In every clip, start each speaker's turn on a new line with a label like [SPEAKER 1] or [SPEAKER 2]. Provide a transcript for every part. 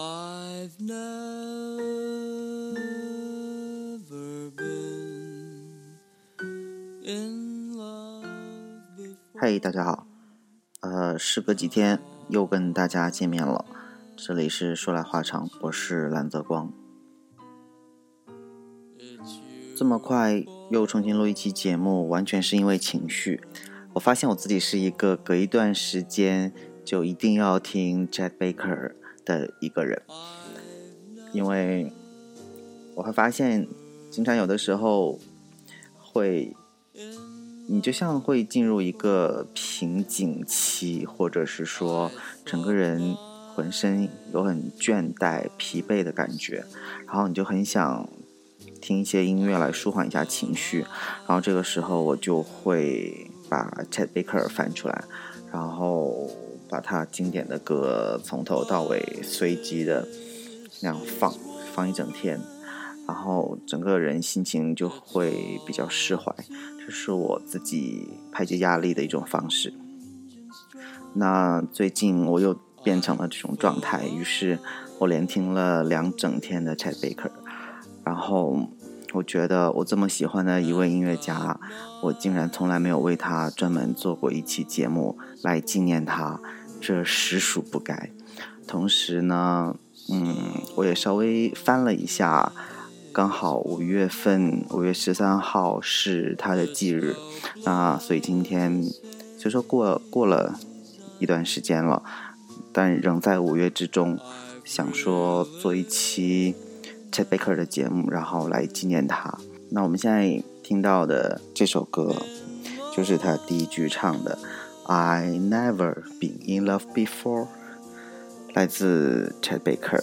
[SPEAKER 1] I've never been in love
[SPEAKER 2] hey，大家好，呃，事隔几天又跟大家见面了，这里是说来话长，我是蓝泽光。这么快又重新录一期节目，完全是因为情绪。我发现我自己是一个隔一段时间就一定要听 Chet Baker 的一个人，因为我会发现，经常有的时候会，你就像会进入一个瓶颈期，或者是说整个人浑身有很倦怠、疲惫的感觉，然后你就很想听一些音乐来舒缓一下情绪，然后这个时候我就会把 Chet Baker 翻出来，然后把他经典的歌从头到尾随机的那样放放一整天，然后整个人心情就会比较释怀，这是我自己排解压力的一种方式。那最近我又变成了这种状态，于是我连听了两整天的 Chet Baker，然后我觉得我这么喜欢的一位音乐家，我竟然从来没有为他专门做过一期节目来纪念他，这实属不该。同时呢，嗯，我也稍微翻了一下，刚好五月份五月十三号是他的忌日，那所以今天虽说过过了一段时间了，但仍在五月之中，想说做一期 Chet Baker 的节目，然后来纪念他。那我们现在听到的这首歌，就是他第一句唱的 "I never been in love before"，来自 Chet Baker。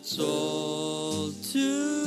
[SPEAKER 1] It's all too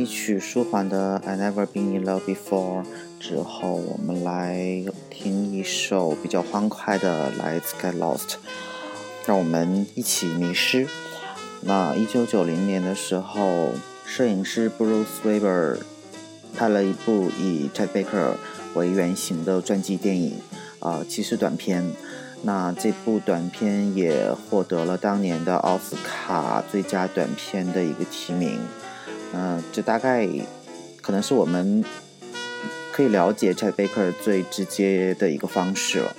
[SPEAKER 2] 一曲舒缓的《I Never Been in Love Before》之后，我们来听一首比较欢快的《Let's Get Lost》，让我们一起迷失。那一九九零年的时候，摄影师 Bruce Weber 拍了一部以 Chet Baker 为原型的传记电影，啊、其实短片。那这部短片也获得了当年的奥斯卡最佳短片的一个提名。嗯，这大概可能是我们可以了解 Chad Baker 最直接的一个方式了。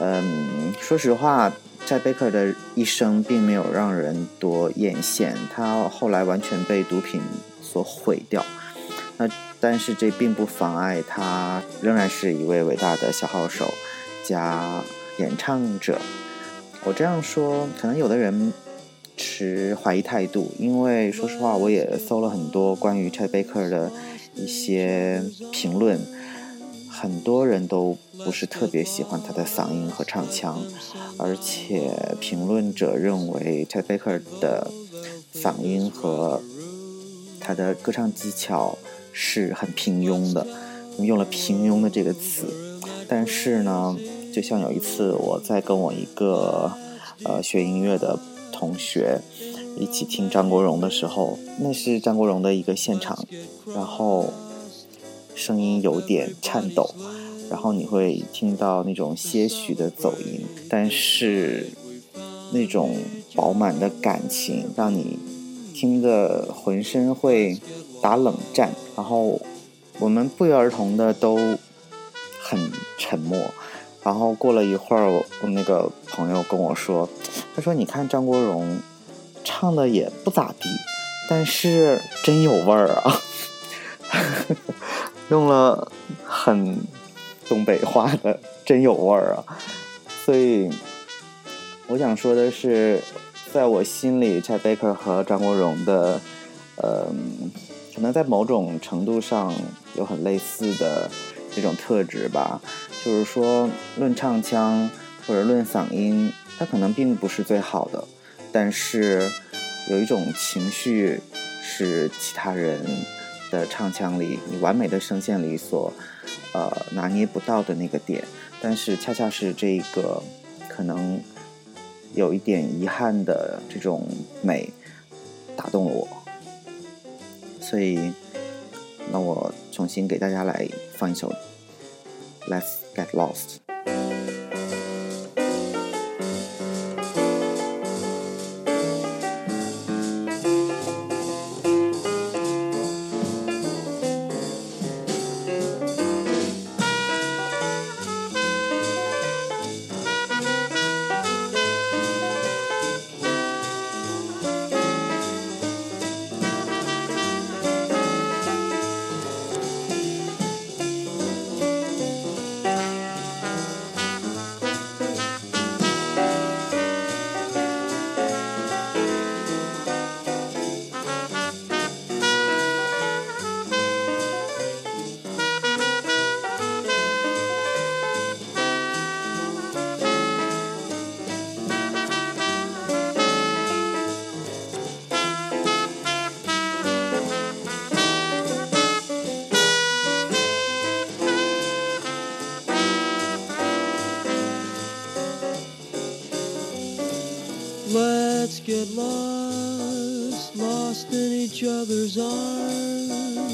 [SPEAKER 2] 嗯，说实话，Chad Baker 的一生并没有让人多艳羡，他后来完全被毒品所毁掉。那但是这并不妨碍他仍然是一位伟大的小号手加。演唱者，我这样说，可能有的人持怀疑态度，因为说实话，我也搜了很多关于 Chad Baker 的一些评论，很多人都不是特别喜欢他的嗓音和唱腔，而且评论者认为 Chad Baker 的嗓音和他的歌唱技巧是很平庸的，用了“平庸”的这个词，但是呢。就像有一次我在跟我一个呃学音乐的同学一起听张国荣的时候，那是张国荣的一个现场，然后声音有点颤抖，然后你会听到那种些许的走音，但是那种饱满的感情让你听的浑身会打冷战，然后我们不约而同的都很沉默。然后过了一会儿，我那个朋友跟我说，他说：“你看张国荣唱的也不咋地，但是真有味儿啊。”用了很东北话的“真有味儿啊”，所以我想说的是，在我心里，Chad Baker 和张国荣的，呃，可能在某种程度上有很类似的这种特质吧。就是说，论唱腔或者论嗓音，它可能并不是最好的，但是有一种情绪是其他人的唱腔里、你完美的声线里所呃拿捏不到的那个点，但是恰恰是这个可能有一点遗憾的这种美打动了我，所以那我重新给大家来放一首。Let's get lost. Get lost, lost in each other's arms.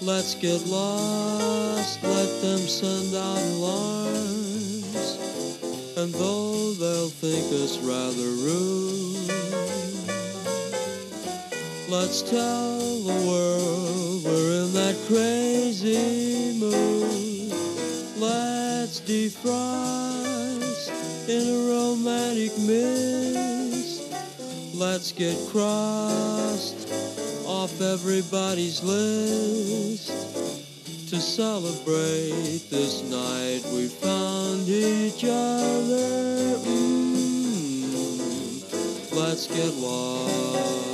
[SPEAKER 2] Let's get lost, let them send out alarms. And though they'll think us rather rude, let's tell the world we're in that crazy mood. Let's a romantic mist. Let's get crossed off everybody's list to celebrate this night we found each other. Mm, let's get lost.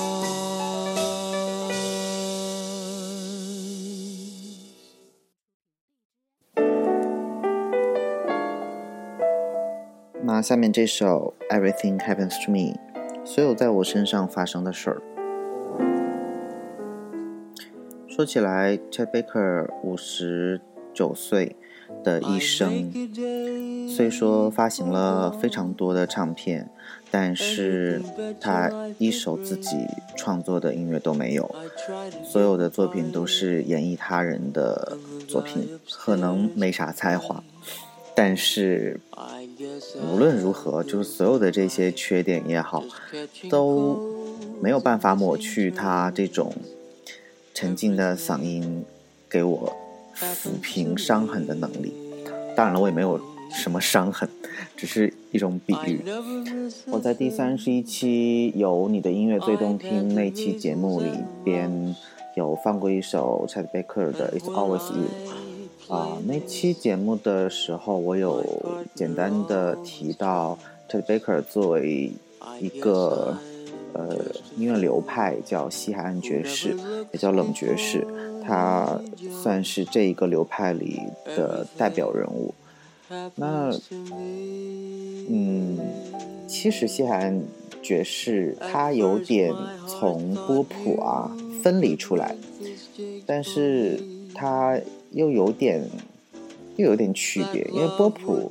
[SPEAKER 2] 下面这首《Everything Happens to Me》，所有在我身上发生的事儿。说起来，Chet Baker 五十九岁的一生，虽说发行了非常多的唱片，但是他一首自己创作的音乐都没有，所有的作品都是演绎他人的作品，可能没啥才华，但是无论如何，就是所有的这些缺点也好，都没有办法抹去他这种沉静的嗓音给我抚平伤痕的能力。当然了，我也没有什么伤痕，只是一种比喻。我在第三十一期有你的音乐最动听那期节目里边有放过一首 Chet Baker 的《It's Always You》。啊，那期节目的时候，我有简单的提到 Ted Baker 作为一个呃音乐流派叫西海岸爵士，也叫冷爵士，他算是这一个流派里的代表人物。那嗯，其实西海岸爵士它有点从波普啊分离出来，但是它。又有点，又有点区别，因为波普，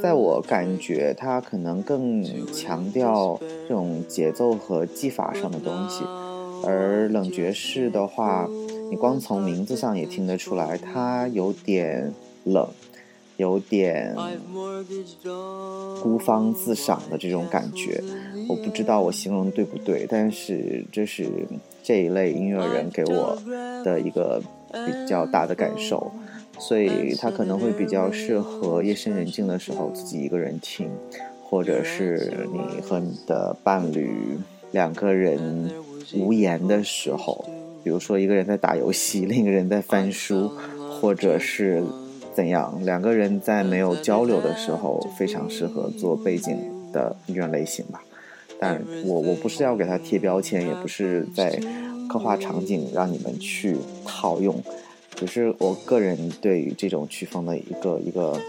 [SPEAKER 2] 在我感觉它可能更强调这种节奏和技法上的东西，而冷爵士的话，你光从名字上也听得出来，它有点冷，有点孤芳自赏的这种感觉。我不知道我形容对不对，但是这是这一类音乐人给我的一个。比较大的感受，所以它可能会比较适合夜深人静的时候自己一个人听，或者是你和你的伴侣两个人无言的时候，比如说一个人在打游戏，另一个人在翻书，或者是怎样，两个人在没有交流的时候，非常适合做背景的音乐类型吧。但我我不是要给他贴标签，也不是在。刻画场景让你们去套用，只是我个人对于这种曲风的一个一个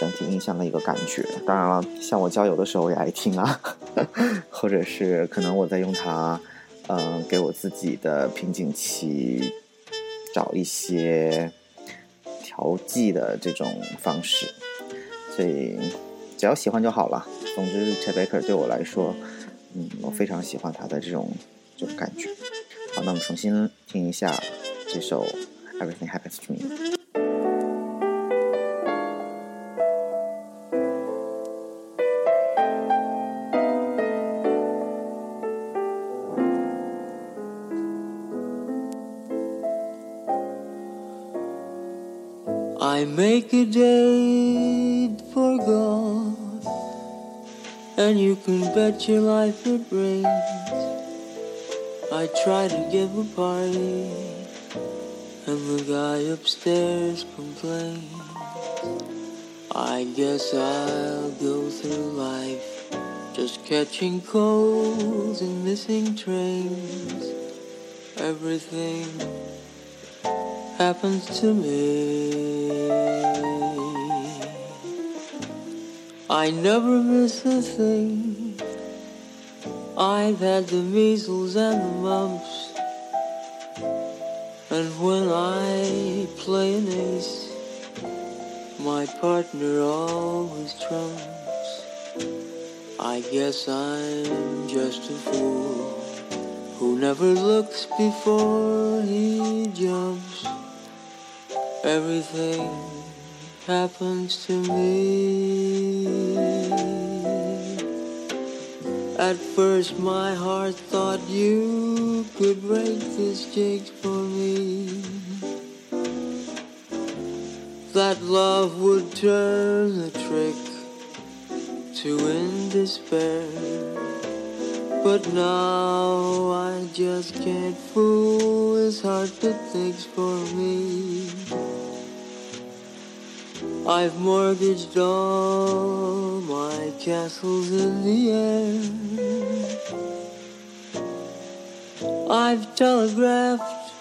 [SPEAKER 2] 整体印象的一个感觉。当然了，像我郊游的时候也爱听啊，或者是可能我在用它，嗯，给我自己的瓶颈期找一些调剂的这种方式。所以只要喜欢就好了。总之 c h e Baker 对我来说，嗯，我非常喜欢他的这种这种感觉。好，那我们重新听一下这首《Everything Happens to
[SPEAKER 1] Me》。I make a date for God, and you can bet your life it rains. I try to give a party, and the guy upstairs complains. I guess I'll go through life just catching colds and missing trains. Everything happens to me. I never miss a thing. I've had the measles and the mumps. And when I play an ace, my partner always trumps. I guess I'm just a fool who never looks before he jumps. Everything happens to me. At first my heart thought you could break this jinx for me. That love would turn the trick to end despair. But now I just can't fool his heart that thinks for me. I've mortgaged all my castles in the air. I've telegraphed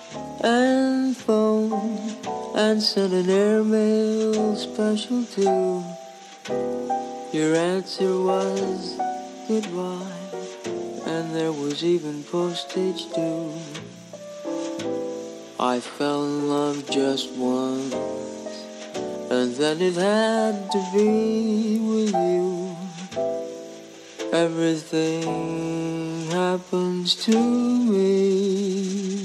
[SPEAKER 1] and phoned and sent an airmail special too. Your answer was goodbye, and there was even postage due. I fell in love just once and then it had to be with you. Everything happens to me.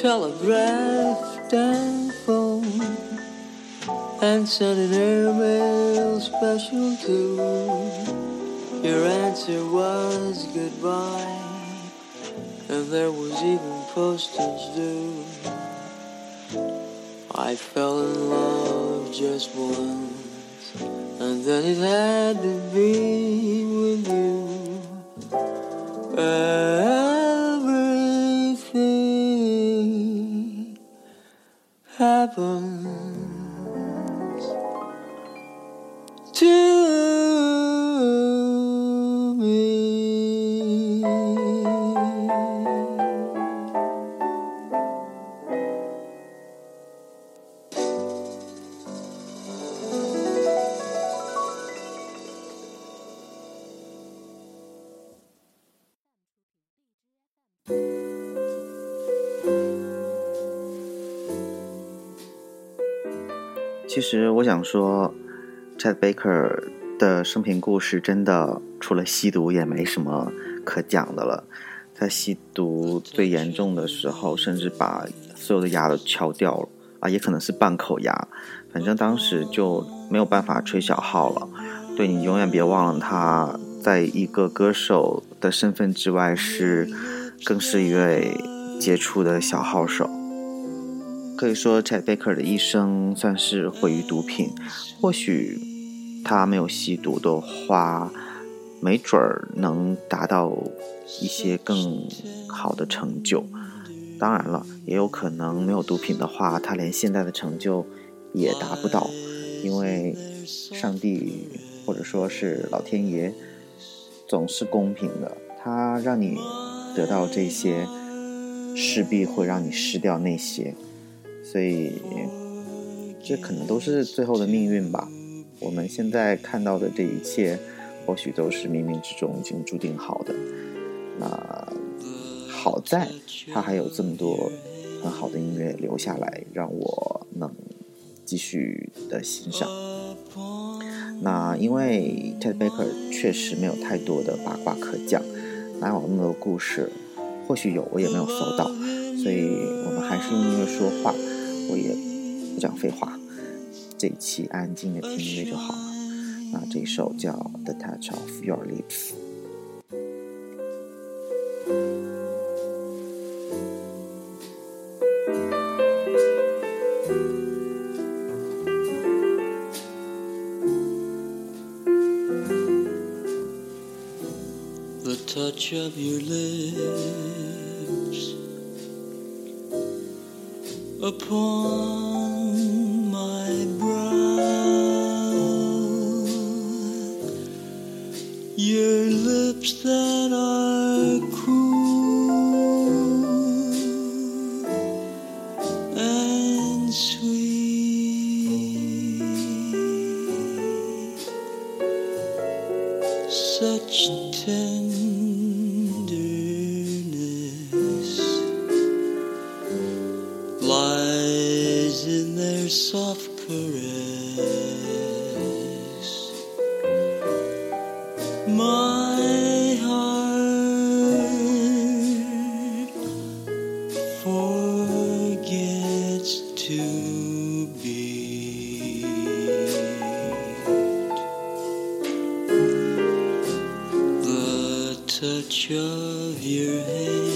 [SPEAKER 1] Telegraphed and phoned and sent an airmail Answer was goodbye, and there was even postage due. I fell in love just once, and then it had to be
[SPEAKER 2] 其实我想说，Chet Baker 的生平故事真的除了吸毒也没什么可讲的了。在吸毒最严重的时候，甚至把所有的牙都敲掉了啊，也可能是半口牙。反正当时就没有办法吹小号了。对你永远别忘了，他在一个歌手的身份之外是，更是一位杰出的小号手。可以说，Chet Baker 的一生算是毁于毒品。或许他没有吸毒的话，没准儿能达到一些更好的成就。当然了，也有可能没有毒品的话，他连现在的成就也达不到，因为上帝或者说是老天爷总是公平的，他让你得到这些，势必会让你失掉那些。所以，这可能都是最后的命运吧。我们现在看到的这一切，或许都是冥冥之中已经注定好的。那好在他还有这么多很好的音乐留下来，让我能继续的欣赏。那因为 Ted Baker 确实没有太多的八卦可讲，哪有那么多故事？或许有，我也没有搜到。所以我们还是用音乐说话，我也不讲废话。这一期安静的听音乐就好了。那这一首叫《The Touch of Your Lips》。
[SPEAKER 1] The touch of your lips 破。Touch of your hands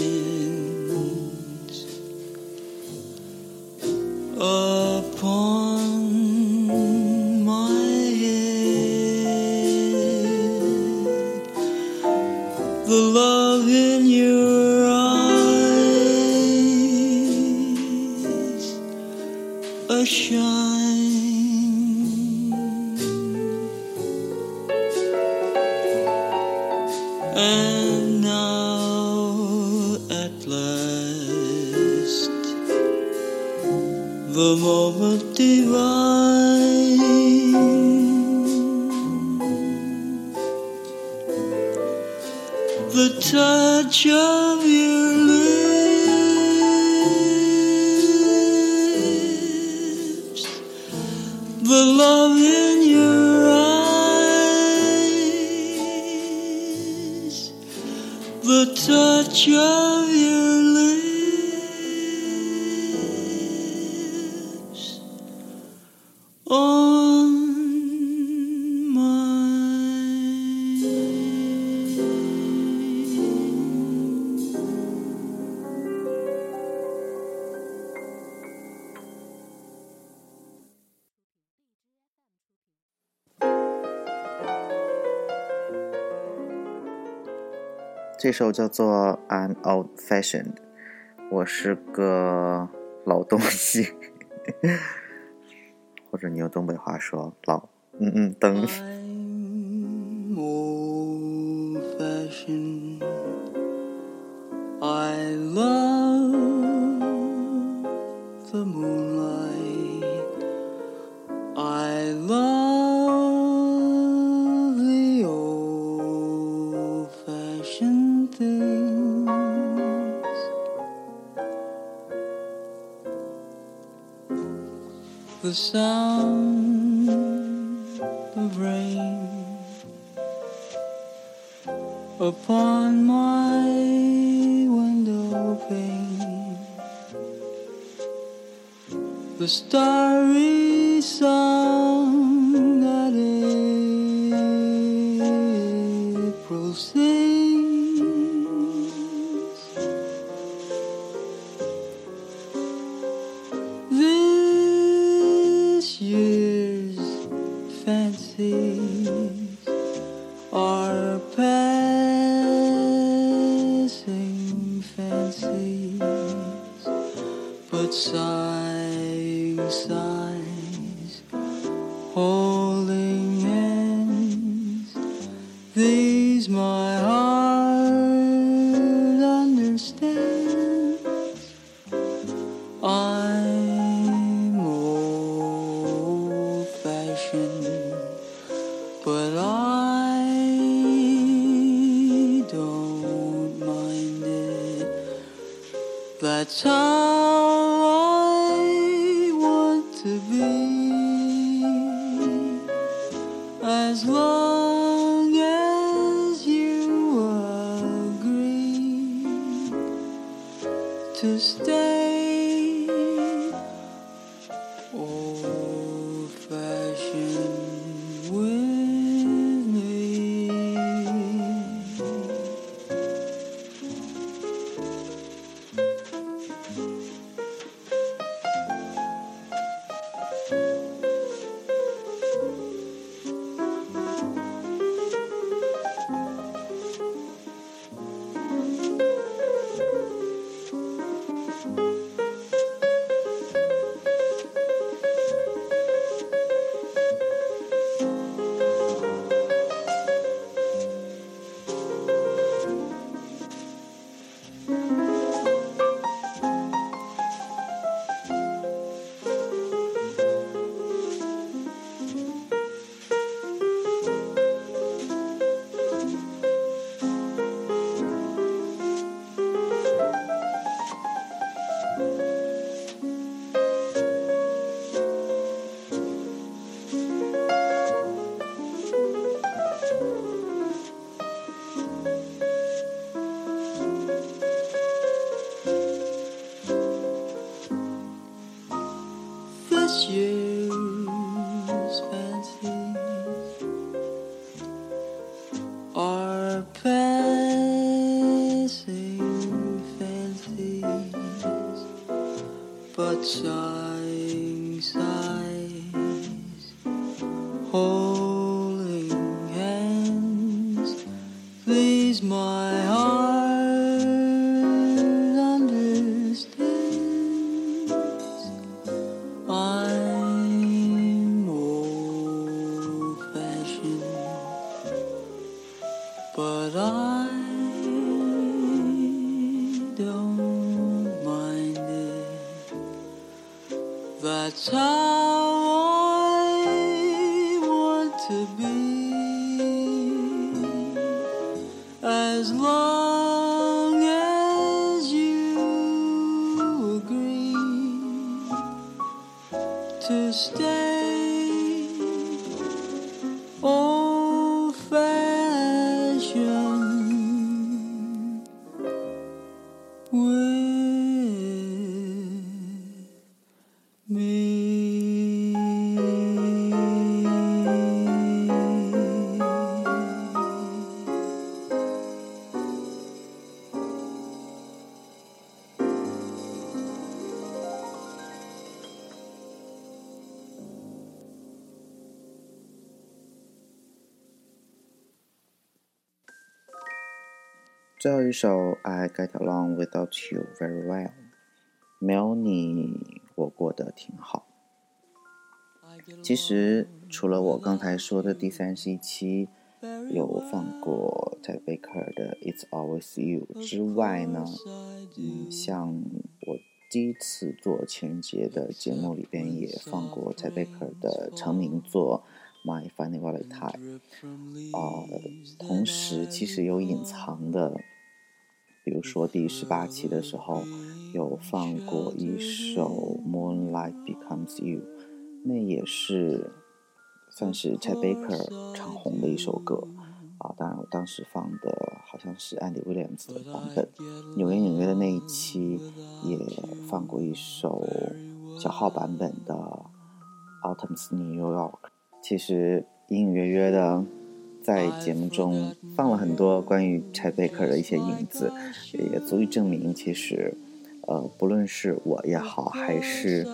[SPEAKER 1] trời.
[SPEAKER 2] 这首叫做《I'm Old Fashioned》，我是个老东西，或者你用东北话说老嗯嗯灯。
[SPEAKER 1] Things. The sound of rain upon my window pane. The starry song hold.
[SPEAKER 2] 最后一首《I Get Along Without You Very Well》，没有你，我过得挺好。其实，除了我刚才说的第三十一期有放过在贝克的《It's Always You》之外呢，嗯，像我第一次做情人节的节目里边也放过在贝克的成名作。My Funny Valentine，啊、呃，同时其实有隐藏的，比如说第十八期的时候有放过一首《Moonlight Becomes You》，那也是算是 Chet Baker 唱红的一首歌啊。当然，我当时放的好像是 Andy Williams 的版本。纽约纽约的那一期也放过一首小号版本的《Autumn's New York》。其实隐隐约约的在节目中放了很多关于 Chet Baker 的一些影子，也足以证明，其实，呃，不论是我也好，还是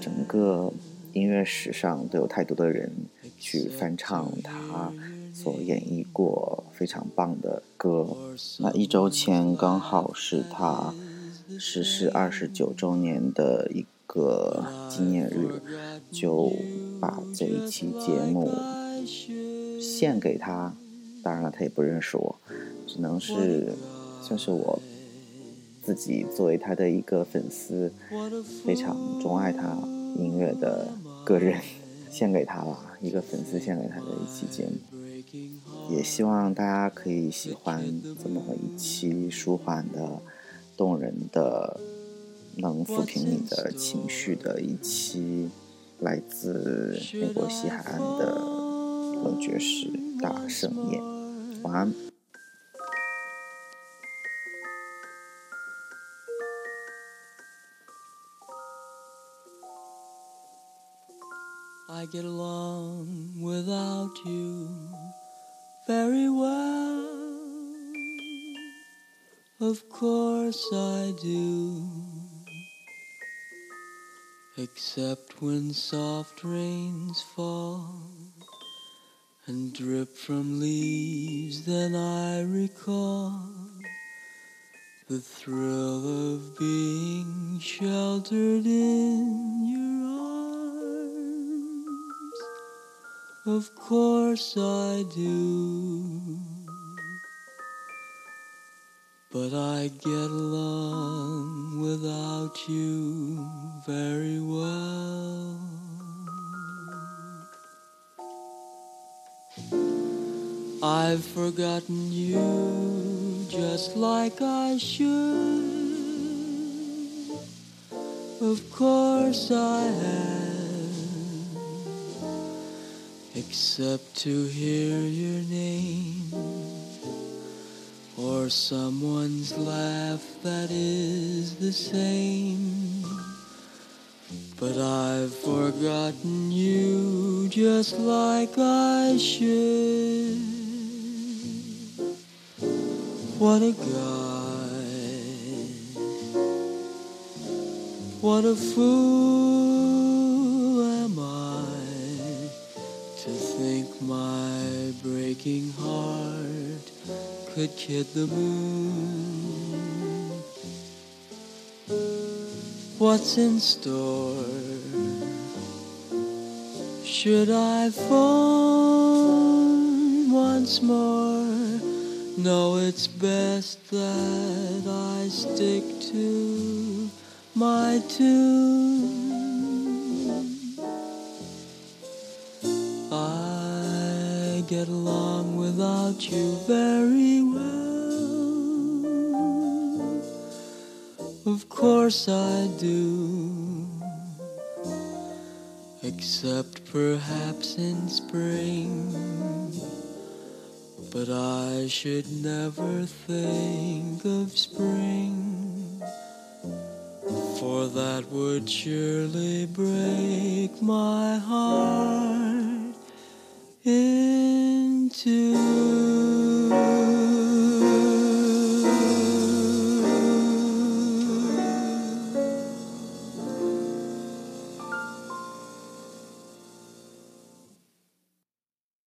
[SPEAKER 2] 整个音乐史上，都有太多的人去翻唱他所演绎过非常棒的歌。那一周前刚好是他逝世二十九周年的一个纪念日，就把这一期节目献给他。当然了，他也不认识我，只能是算是我自己作为他的一个粉丝，非常钟爱他音乐的个人，献给他吧，一个粉丝献给他的一期节目。也希望大家可以喜欢这么一期舒缓的、动人的、能抚平你的情绪的一期来自美国西海岸的 乐爵士大盛宴。晚安。
[SPEAKER 1] I get along without you very well. Of course I do. Except when soft rains fall and drip from leaves, then I recall the thrill of being sheltered in your arms. Of course I do. But I get along without you very I've forgotten you just like I should. Of course I have, except to hear your name or someone's laugh that is the same. But I've forgotten you just like I should. What a guy. What a fool am I to think my breaking heart could kid the moon. What's in store? Should I phone once more? No, it's best that I stick to my tune. I get along without you very well. Of course I do. Except perhaps in spring. But I should never think of spring, for that would surely break my heart into.